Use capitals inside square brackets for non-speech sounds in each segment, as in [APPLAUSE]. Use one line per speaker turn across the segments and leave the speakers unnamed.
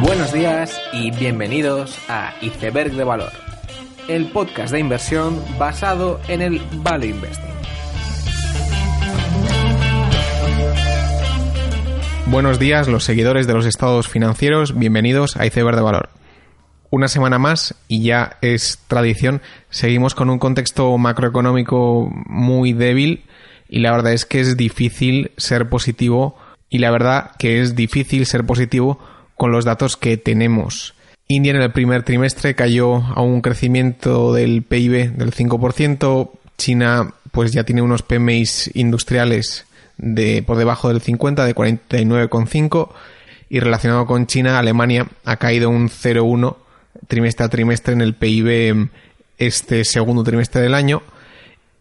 Buenos días y bienvenidos a Iceberg de Valor, el podcast de inversión basado en el Value Investing.
Buenos días, los seguidores de los estados financieros, bienvenidos a Iceberg de Valor. Una semana más, y ya es tradición, seguimos con un contexto macroeconómico muy débil y la verdad es que es difícil ser positivo y la verdad que es difícil ser positivo con los datos que tenemos. India en el primer trimestre cayó a un crecimiento del PIB del 5%, China pues ya tiene unos PMIs industriales de por debajo del 50 de 49,5 y relacionado con China, Alemania ha caído un 0,1 trimestre a trimestre en el PIB este segundo trimestre del año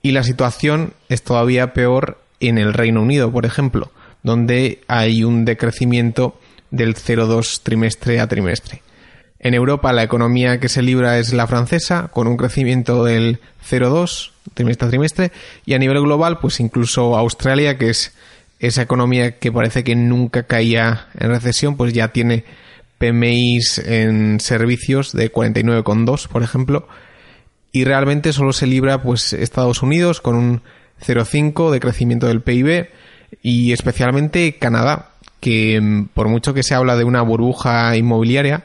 y la situación es todavía peor en el Reino Unido, por ejemplo, donde hay un decrecimiento del 0,2 trimestre a trimestre. En Europa la economía que se libra es la francesa, con un crecimiento del 0,2 trimestre a trimestre, y a nivel global, pues incluso Australia, que es esa economía que parece que nunca caía en recesión, pues ya tiene PMIs en servicios de 49,2, por ejemplo, y realmente solo se libra pues Estados Unidos con un 0,5 de crecimiento del PIB y especialmente Canadá, que mm, por mucho que se habla de una burbuja inmobiliaria,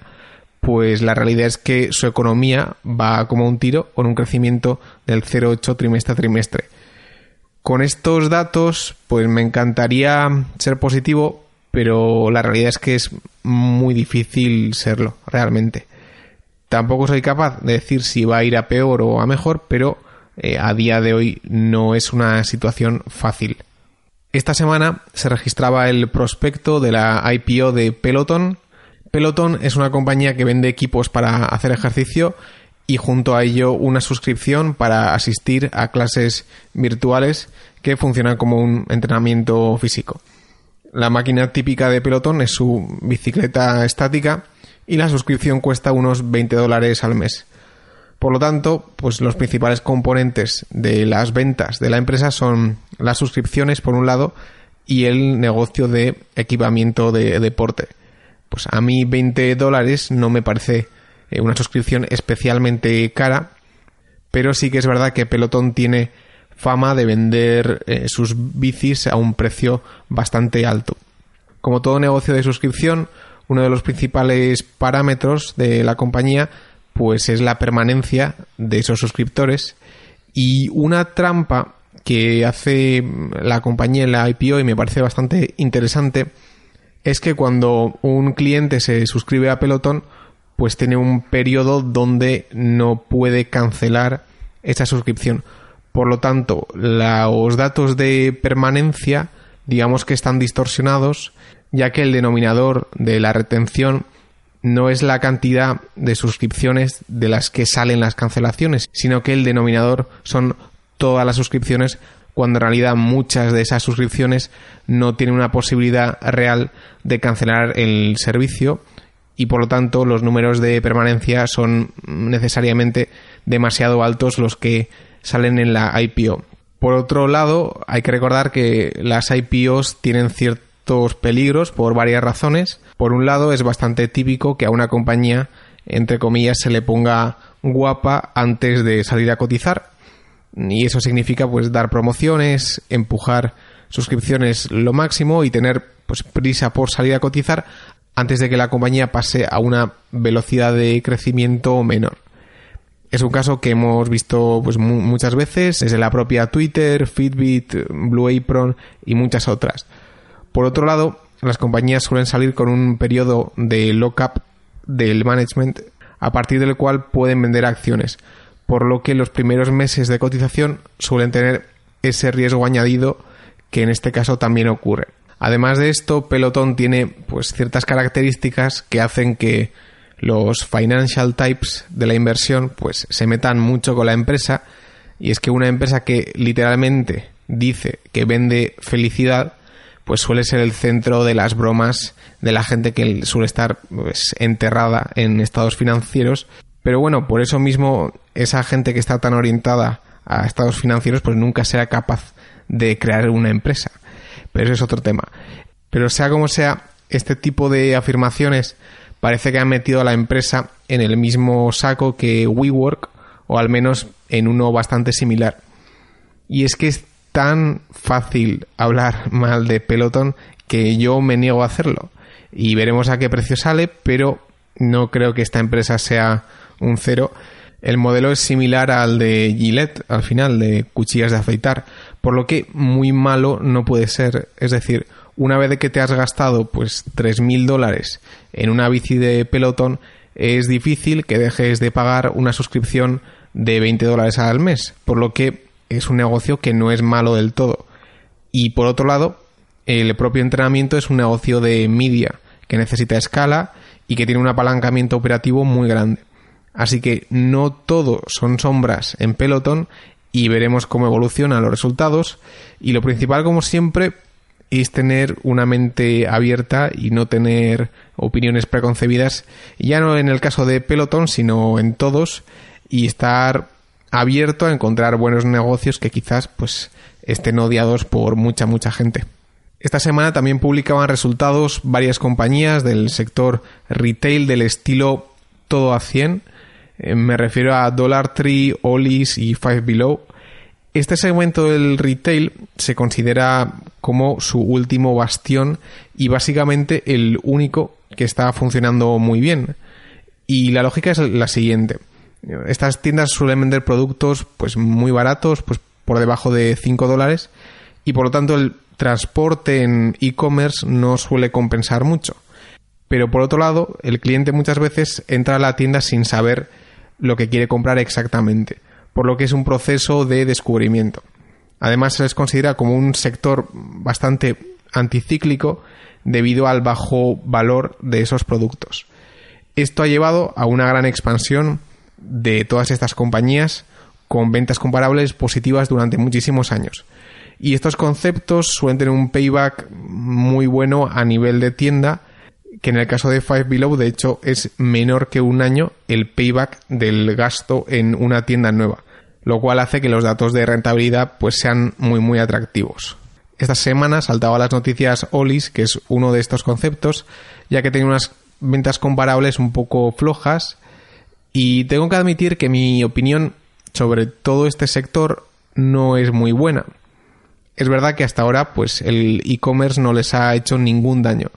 pues la realidad es que su economía va como un tiro con un crecimiento del 0,8 trimestre a trimestre. Con estos datos, pues me encantaría ser positivo, pero la realidad es que es muy difícil serlo, realmente. Tampoco soy capaz de decir si va a ir a peor o a mejor, pero eh, a día de hoy no es una situación fácil. Esta semana se registraba el prospecto de la IPO de Peloton. Peloton es una compañía que vende equipos para hacer ejercicio y junto a ello una suscripción para asistir a clases virtuales que funcionan como un entrenamiento físico. La máquina típica de Peloton es su bicicleta estática y la suscripción cuesta unos 20 dólares al mes. Por lo tanto, pues los principales componentes de las ventas de la empresa son las suscripciones por un lado y el negocio de equipamiento de deporte. Pues a mí 20 dólares no me parece eh, una suscripción especialmente cara, pero sí que es verdad que Pelotón tiene fama de vender eh, sus bicis a un precio bastante alto. Como todo negocio de suscripción, uno de los principales parámetros de la compañía pues es la permanencia de esos suscriptores y una trampa que hace la compañía en la IPO y me parece bastante interesante es que cuando un cliente se suscribe a Peloton pues tiene un periodo donde no puede cancelar esa suscripción. Por lo tanto, los datos de permanencia digamos que están distorsionados ya que el denominador de la retención no es la cantidad de suscripciones de las que salen las cancelaciones, sino que el denominador son todas las suscripciones cuando en realidad muchas de esas suscripciones no tienen una posibilidad real de cancelar el servicio y por lo tanto los números de permanencia son necesariamente demasiado altos los que salen en la IPO. Por otro lado, hay que recordar que las IPOs tienen cierto peligros por varias razones. Por un lado, es bastante típico que a una compañía, entre comillas, se le ponga guapa antes de salir a cotizar. Y eso significa pues dar promociones, empujar suscripciones lo máximo y tener pues prisa por salir a cotizar antes de que la compañía pase a una velocidad de crecimiento menor. Es un caso que hemos visto pues muchas veces desde la propia Twitter, Fitbit, Blue Apron y muchas otras. Por otro lado, las compañías suelen salir con un periodo de lock-up del management a partir del cual pueden vender acciones, por lo que los primeros meses de cotización suelen tener ese riesgo añadido que en este caso también ocurre. Además de esto, Peloton tiene pues ciertas características que hacen que los financial types de la inversión pues se metan mucho con la empresa. Y es que una empresa que literalmente dice que vende felicidad pues suele ser el centro de las bromas de la gente que suele estar pues, enterrada en estados financieros. Pero bueno por eso mismo esa gente que está tan orientada a estados financieros pues nunca será capaz de crear una empresa. Pero eso es otro tema. Pero sea como sea este tipo de afirmaciones parece que han metido a la empresa en el mismo saco que WeWork, o al menos en uno bastante similar. Y es que es tan fácil hablar [LAUGHS] mal de Peloton que yo me niego a hacerlo. Y veremos a qué precio sale, pero no creo que esta empresa sea un cero. El modelo es similar al de Gillette, al final, de cuchillas de afeitar, por lo que muy malo no puede ser. Es decir, una vez que te has gastado pues 3.000 dólares en una bici de pelotón, es difícil que dejes de pagar una suscripción de 20 dólares al mes, por lo que es un negocio que no es malo del todo. Y por otro lado, el propio entrenamiento es un negocio de media que necesita escala y que tiene un apalancamiento operativo muy grande. Así que no todo son sombras en pelotón y veremos cómo evolucionan los resultados. Y lo principal, como siempre, es tener una mente abierta y no tener opiniones preconcebidas, ya no en el caso de Peloton, sino en todos, y estar abierto a encontrar buenos negocios que quizás pues estén odiados por mucha mucha gente. Esta semana también publicaban resultados varias compañías del sector retail del estilo todo a 100. Eh, me refiero a Dollar Tree, Ollie's y Five Below este segmento del retail se considera como su último bastión y básicamente el único que está funcionando muy bien. Y la lógica es la siguiente. Estas tiendas suelen vender productos pues muy baratos, pues por debajo de 5 dólares y por lo tanto el transporte en e-commerce no suele compensar mucho. Pero por otro lado, el cliente muchas veces entra a la tienda sin saber lo que quiere comprar exactamente por lo que es un proceso de descubrimiento. Además, se les considera como un sector bastante anticíclico debido al bajo valor de esos productos. Esto ha llevado a una gran expansión de todas estas compañías con ventas comparables positivas durante muchísimos años. Y estos conceptos suelen tener un payback muy bueno a nivel de tienda que en el caso de Five Below, de hecho, es menor que un año el payback del gasto en una tienda nueva, lo cual hace que los datos de rentabilidad pues sean muy muy atractivos. Esta semana saltaba las noticias Olis, que es uno de estos conceptos, ya que tiene unas ventas comparables un poco flojas y tengo que admitir que mi opinión sobre todo este sector no es muy buena. Es verdad que hasta ahora pues el e-commerce no les ha hecho ningún daño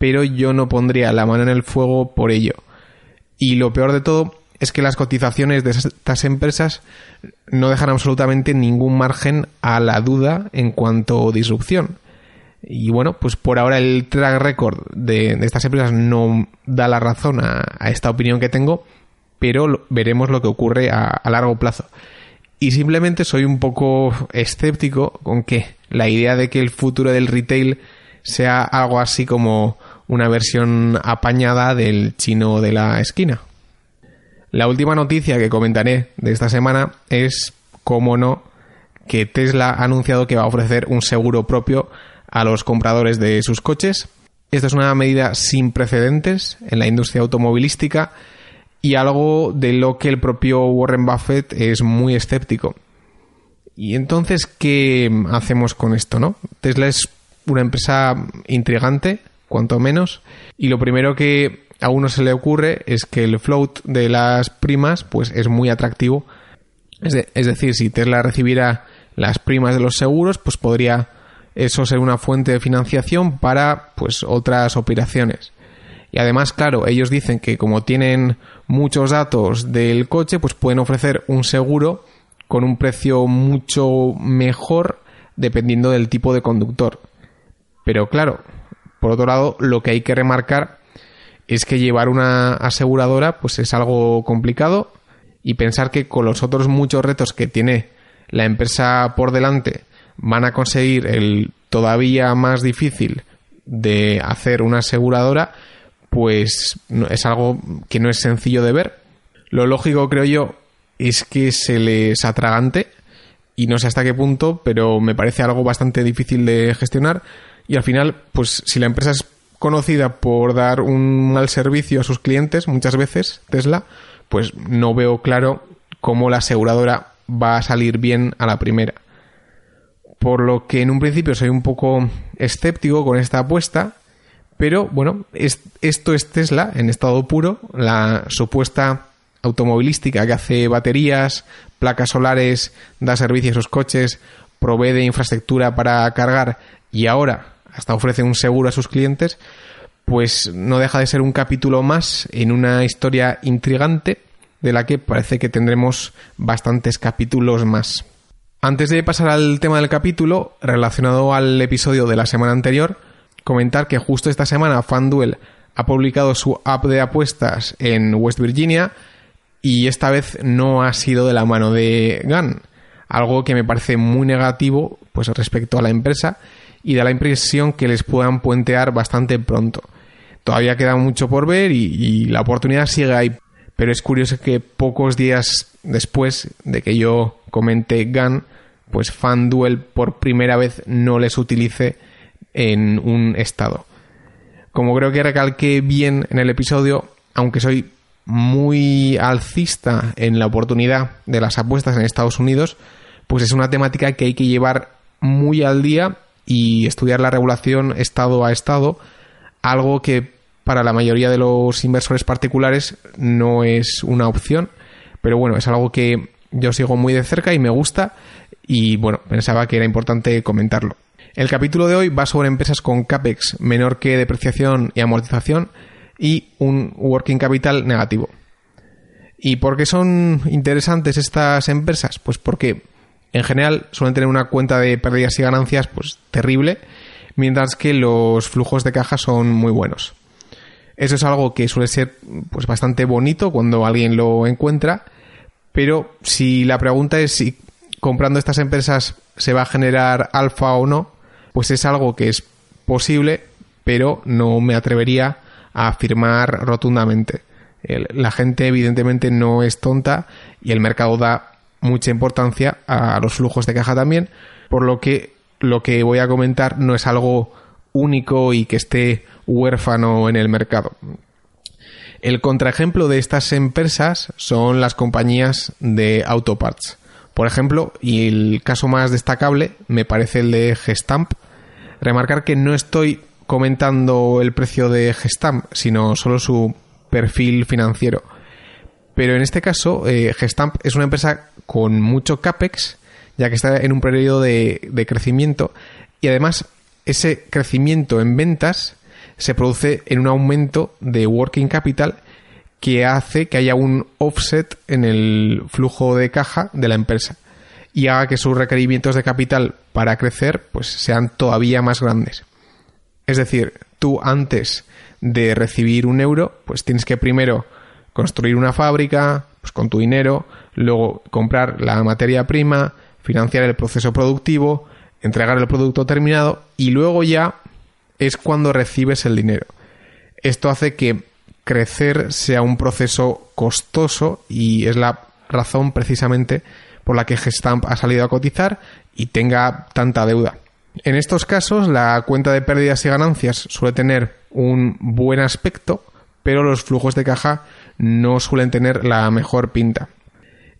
pero yo no pondría la mano en el fuego por ello. Y lo peor de todo es que las cotizaciones de estas empresas no dejan absolutamente ningún margen a la duda en cuanto a disrupción. Y bueno, pues por ahora el track record de, estas empresas no da la razón a, esta opinión que tengo, pero veremos lo que ocurre a, largo plazo. Y simplemente soy un poco escéptico con que la idea de que el futuro del retail sea algo así como una versión apañada del chino de la esquina. La última noticia que comentaré de esta semana es, como no, que Tesla ha anunciado que va a ofrecer un seguro propio a los compradores de sus coches. Esta es una medida sin precedentes en la industria automovilística y algo de lo que el propio Warren Buffett es muy escéptico. Y entonces, ¿qué hacemos con esto, no? Tesla es una empresa intrigante, cuanto menos. Y lo primero que a uno se le ocurre es que el float de las primas pues es muy atractivo. Es, decir, si Tesla recibiera las primas de los seguros, pues podría eso ser una fuente de financiación para pues otras operaciones. Y además, claro, ellos dicen que como tienen muchos datos del coche, pues pueden ofrecer un seguro con un precio mucho mejor dependiendo del tipo de conductor. Pero claro, por otro lado, lo que hay que remarcar es que llevar una aseguradora pues es algo complicado y pensar que con los otros muchos retos que tiene la empresa por delante van a conseguir el todavía más difícil de hacer una aseguradora, pues es algo que no es sencillo de ver. Lo lógico, creo yo, es que se les atragante y no sé hasta qué punto, pero me parece algo bastante difícil de gestionar y al final, pues si la empresa es conocida por dar un mal servicio a sus clientes, muchas veces, Tesla, pues no veo claro cómo la aseguradora va a salir bien a la primera. Por lo que en un principio soy un poco escéptico con esta apuesta, pero bueno, esto es Tesla en estado puro, la supuesta automovilística que hace baterías, placas solares, da servicio a sus coches, provee de infraestructura para cargar y ahora hasta ofrece un seguro a sus clientes, pues no deja de ser un capítulo más en una historia intrigante de la que parece que tendremos bastantes capítulos más. Antes de pasar al tema del capítulo, relacionado al episodio de la semana anterior, comentar que justo esta semana FanDuel ha publicado su app de apuestas en West Virginia y esta vez no ha sido de la mano de GAN, algo que me parece muy negativo pues respecto a la empresa y da la impresión que les puedan puentear bastante pronto. Todavía queda mucho por ver y, la oportunidad sigue ahí, pero es curioso que pocos días después de que yo comenté GAN, pues FanDuel por primera vez no les utilice en un estado. Como creo que recalqué bien en el episodio, aunque soy muy alcista en la oportunidad de las apuestas en Estados Unidos, pues es una temática que hay que llevar muy al día y estudiar la regulación estado a estado, algo que para la mayoría de los inversores particulares no es una opción, pero bueno, es algo que yo sigo muy de cerca y me gusta y bueno, pensaba que era importante comentarlo. El capítulo de hoy va sobre empresas con CAPEX menor que depreciación y amortización y un working capital negativo. ¿Y por qué son interesantes estas empresas? Pues porque en general suelen tener una cuenta de pérdidas y ganancias pues terrible, mientras que los flujos de caja son muy buenos. Eso es algo que suele ser pues bastante bonito cuando alguien lo encuentra, pero si la pregunta es si comprando estas empresas se va a generar alfa o no, pues es algo que es posible, pero no me atrevería a afirmar rotundamente. la gente evidentemente no es tonta y el mercado da mucha importancia a los flujos de caja también, por lo que lo que voy a comentar no es algo único y que esté huérfano en el mercado. El contraejemplo de estas empresas son las compañías de autoparts. Por ejemplo, y el caso más destacable me parece el de Gestamp. Remarcar que no estoy comentando el precio de Gestamp, sino solo su perfil financiero. Pero en este caso, eh, Gestamp es una empresa con mucho CAPEX, ya que está en un periodo de, de crecimiento y además ese crecimiento en ventas se produce en un aumento de working capital que hace que haya un offset en el flujo de caja de la empresa y haga que sus requerimientos de capital para crecer pues sean todavía más grandes. Es decir, tú antes de recibir un euro, pues tienes que primero construir una fábrica pues con tu dinero, luego comprar la materia prima, financiar el proceso productivo, entregar el producto terminado y luego ya es cuando recibes el dinero. Esto hace que crecer sea un proceso costoso y es la razón precisamente por la que Gestamp ha salido a cotizar y tenga tanta deuda. En estos casos, la cuenta de pérdidas y ganancias suele tener un buen aspecto, pero los flujos de caja no suelen tener la mejor pinta.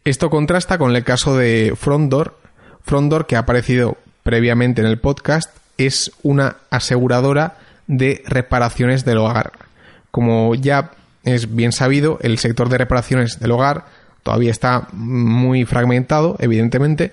Esto contrasta con el caso de Frondor. Frondor, que ha aparecido previamente en el podcast, es una aseguradora de reparaciones del hogar. Como ya es bien sabido, el sector de reparaciones del hogar todavía está muy fragmentado, evidentemente,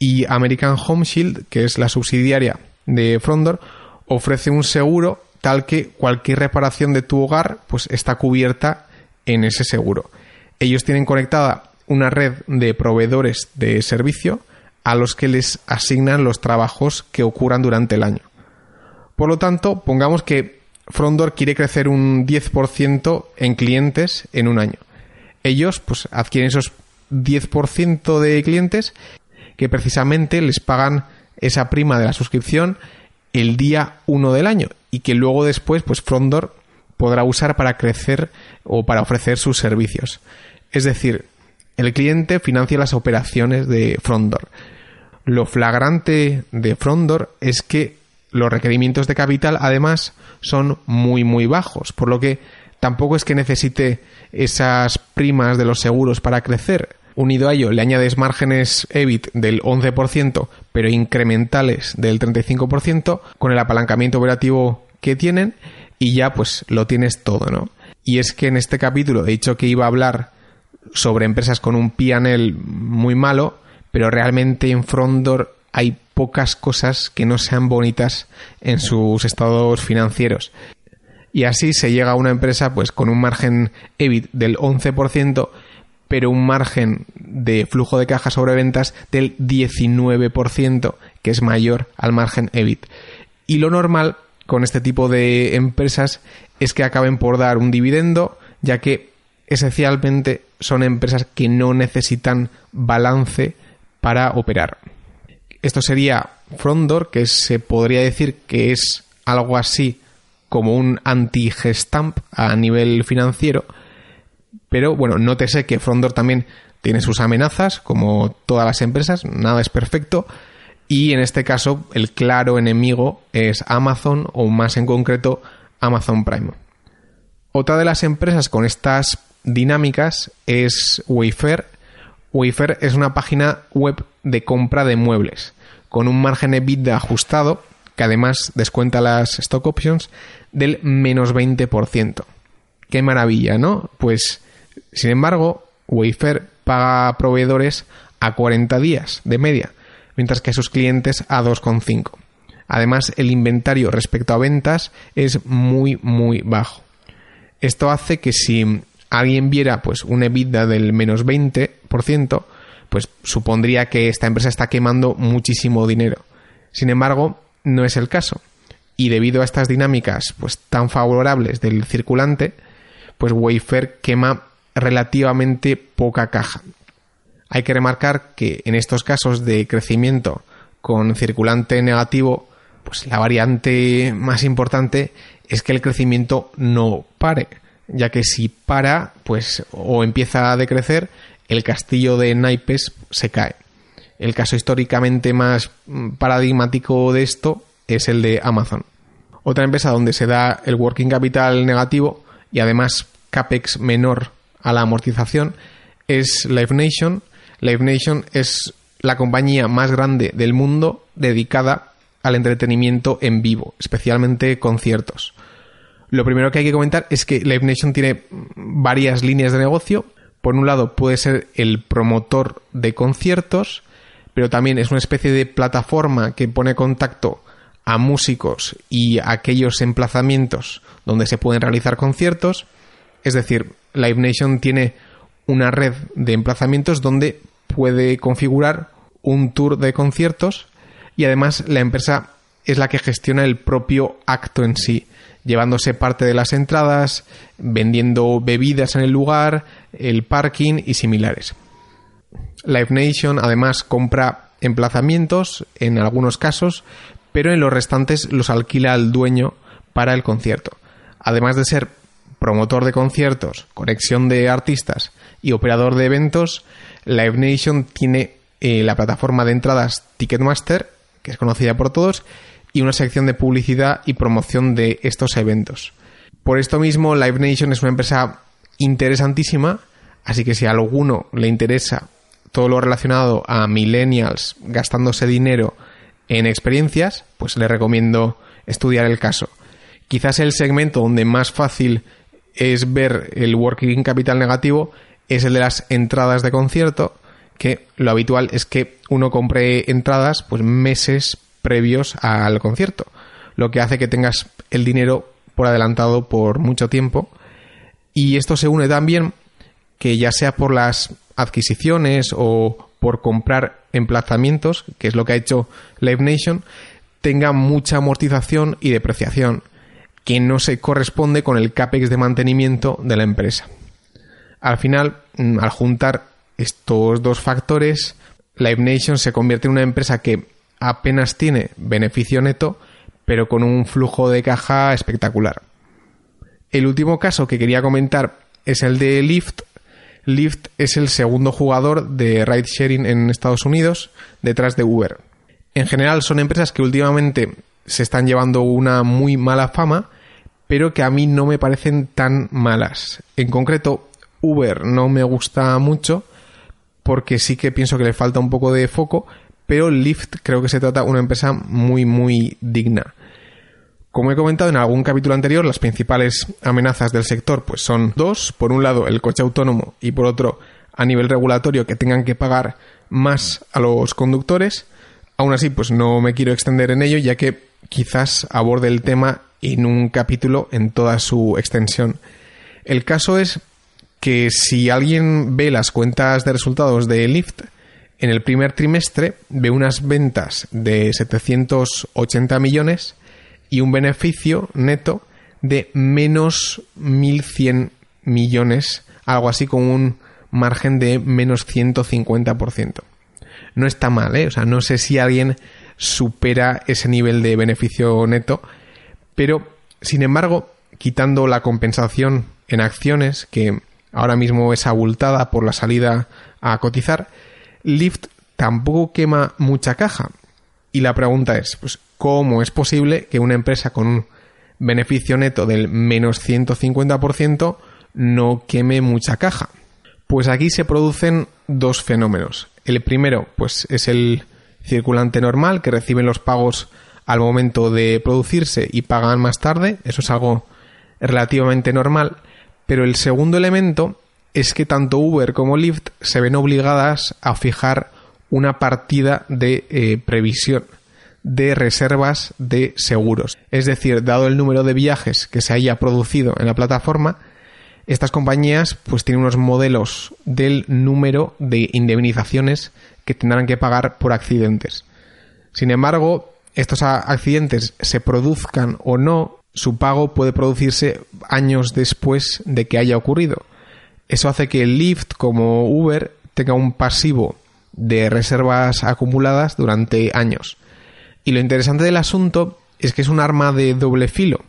y American Home Shield, que es la subsidiaria de Frondor, ofrece un seguro tal que cualquier reparación de tu hogar pues está cubierta en ese seguro. Ellos tienen conectada una red de proveedores de servicio a los que les asignan los trabajos que ocurran durante el año. Por lo tanto, pongamos que Frondor quiere crecer un 10% en clientes en un año. Ellos pues adquieren esos 10% de clientes que precisamente les pagan esa prima de la suscripción el día 1 del año y que luego después pues Frondor podrá usar para crecer o para ofrecer sus servicios. Es decir, el cliente financia las operaciones de Frondor. Lo flagrante de Frondor es que los requerimientos de capital además son muy muy bajos, por lo que tampoco es que necesite esas primas de los seguros para crecer. Unido a ello, le añades márgenes EBIT del 11%, pero incrementales del 35%, con el apalancamiento operativo que tienen, y ya pues lo tienes todo, ¿no? Y es que en este capítulo he dicho que iba a hablar sobre empresas con un PNL muy malo, pero realmente en Frondor hay pocas cosas que no sean bonitas en sus estados financieros. Y así se llega a una empresa pues con un margen EBIT del 11%, pero un margen de flujo de caja sobre ventas del 19%, que es mayor al margen EBIT. Y lo normal con este tipo de empresas es que acaben por dar un dividendo, ya que esencialmente son empresas que no necesitan balance para operar. Esto sería Frondor, que se podría decir que es algo así como un anti-gestamp a nivel financiero, pero bueno, nótese que Frondor también tiene sus amenazas, como todas las empresas, nada es perfecto, y en este caso el claro enemigo es Amazon o más en concreto Amazon Prime. Otra de las empresas con estas dinámicas es Wayfair. Wayfair es una página web de compra de muebles con un margen EBITDA ajustado que además descuenta las stock options del menos 20%. Qué maravilla, ¿no? Pues sin embargo, Wayfair paga a proveedores a 40 días de media, mientras que a sus clientes a 2,5. Además, el inventario respecto a ventas es muy, muy bajo. Esto hace que si alguien viera pues un EBITDA del menos 20%, pues supondría que esta empresa está quemando muchísimo dinero. Sin embargo, no es el caso. Y debido a estas dinámicas pues tan favorables del circulante, pues Wayfair quema relativamente poca caja. Hay que remarcar que en estos casos de crecimiento con circulante negativo, pues la variante más importante es que el crecimiento no pare, ya que si para, pues o empieza a decrecer, el castillo de naipes se cae. El caso históricamente más paradigmático de esto es el de Amazon. Otra empresa donde se da el working capital negativo y además CAPEX menor a la amortización es Live Nation. Live Nation es la compañía más grande del mundo dedicada al entretenimiento en vivo, especialmente conciertos. Lo primero que hay que comentar es que Live Nation tiene varias líneas de negocio. Por un lado puede ser el promotor de conciertos, pero también es una especie de plataforma que pone contacto a músicos y a aquellos emplazamientos donde se pueden realizar conciertos. Es decir, Live Nation tiene una red de emplazamientos donde puede configurar un tour de conciertos y además la empresa es la que gestiona el propio acto en sí, llevándose parte de las entradas, vendiendo bebidas en el lugar, el parking y similares. Live Nation además compra emplazamientos en algunos casos, pero en los restantes los alquila al dueño para el concierto. Además de ser promotor de conciertos, conexión de artistas y operador de eventos, Live Nation tiene eh, la plataforma de entradas Ticketmaster, que es conocida por todos, y una sección de publicidad y promoción de estos eventos. Por esto mismo, Live Nation es una empresa interesantísima, así que si a alguno le interesa todo lo relacionado a millennials gastándose dinero en experiencias, pues le recomiendo estudiar el caso. Quizás el segmento donde más fácil es ver el working capital negativo es el de las entradas de concierto, que lo habitual es que uno compre entradas pues meses previos al concierto, lo que hace que tengas el dinero por adelantado por mucho tiempo. Y esto se une también que ya sea por las adquisiciones o por comprar emplazamientos, que es lo que ha hecho Live Nation, tenga mucha amortización y depreciación, que no se corresponde con el CAPEX de mantenimiento de la empresa. Al final, mm, al juntar estos dos factores, Live Nation se convierte en una empresa que apenas tiene beneficio neto, pero con un flujo de caja espectacular. El último caso que quería comentar es el de Lyft. Lyft es el segundo jugador de ride sharing en Estados Unidos detrás de Uber. En general son empresas que últimamente se están llevando una muy mala fama, pero que a mí no me parecen tan malas. En concreto, Uber no me gusta mucho porque sí que pienso que le falta un poco de foco, pero Lyft creo que se trata de una empresa muy muy digna. Como he comentado en algún capítulo anterior, las principales amenazas del sector pues son dos. Por un lado, el coche autónomo y por otro, a nivel regulatorio, que tengan que pagar más a los conductores. Aún así, pues no me quiero extender en ello, ya que quizás aborde el tema en un capítulo en toda su extensión. El caso es que si alguien ve las cuentas de resultados de Lyft, en el primer trimestre ve unas ventas de 780 millones y un beneficio neto de menos 1.100 millones, algo así con un margen de menos 150%. No está mal, ¿eh? O sea, no sé si alguien supera ese nivel de beneficio neto, pero sin embargo, quitando la compensación en acciones, que ahora mismo es abultada por la salida a cotizar, Lyft tampoco quema mucha caja. Y la pregunta es, pues, ¿cómo es posible que una empresa con un beneficio neto del menos 150% no queme mucha caja? Pues aquí se producen dos fenómenos. El primero, pues, es el circulante normal, que reciben los pagos al momento de producirse y pagan más tarde. Eso es algo relativamente normal. Pero el segundo elemento es que tanto Uber como Lyft se ven obligadas a fijar una partida de eh, previsión de reservas de seguros. Es decir, dado el número de viajes que se haya producido en la plataforma, estas compañías pues tienen unos modelos del número de indemnizaciones que tendrán que pagar por accidentes. Sin embargo, estos accidentes se produzcan o no, su pago puede producirse años después de que haya ocurrido. Eso hace que Lyft como Uber tenga un pasivo de reservas acumuladas durante años. Y lo interesante del asunto es que es un arma de doble filo,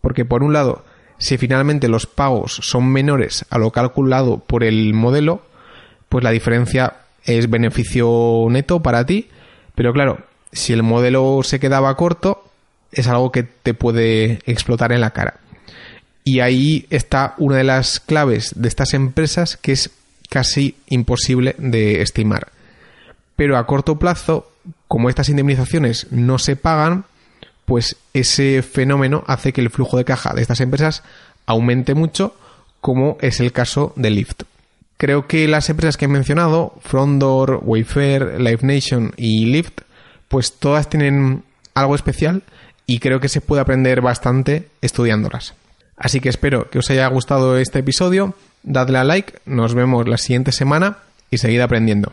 porque por un lado, si finalmente los pagos son menores a lo calculado por el modelo, pues la diferencia es beneficio neto para ti, pero claro, si el modelo se quedaba corto, es algo que te puede explotar en la cara. Y ahí está una de las claves de estas empresas que es casi imposible de estimar. Pero a corto plazo, como estas indemnizaciones no se pagan, pues ese fenómeno hace que el flujo de caja de estas empresas aumente mucho, como es el caso de Lyft. Creo que las empresas que he mencionado, Frondor, Wayfair, Live Nation y Lyft, pues todas tienen algo especial y creo que se puede aprender bastante estudiándolas. Así que espero que os haya gustado este episodio, dadle a like, nos vemos la siguiente semana y seguid aprendiendo.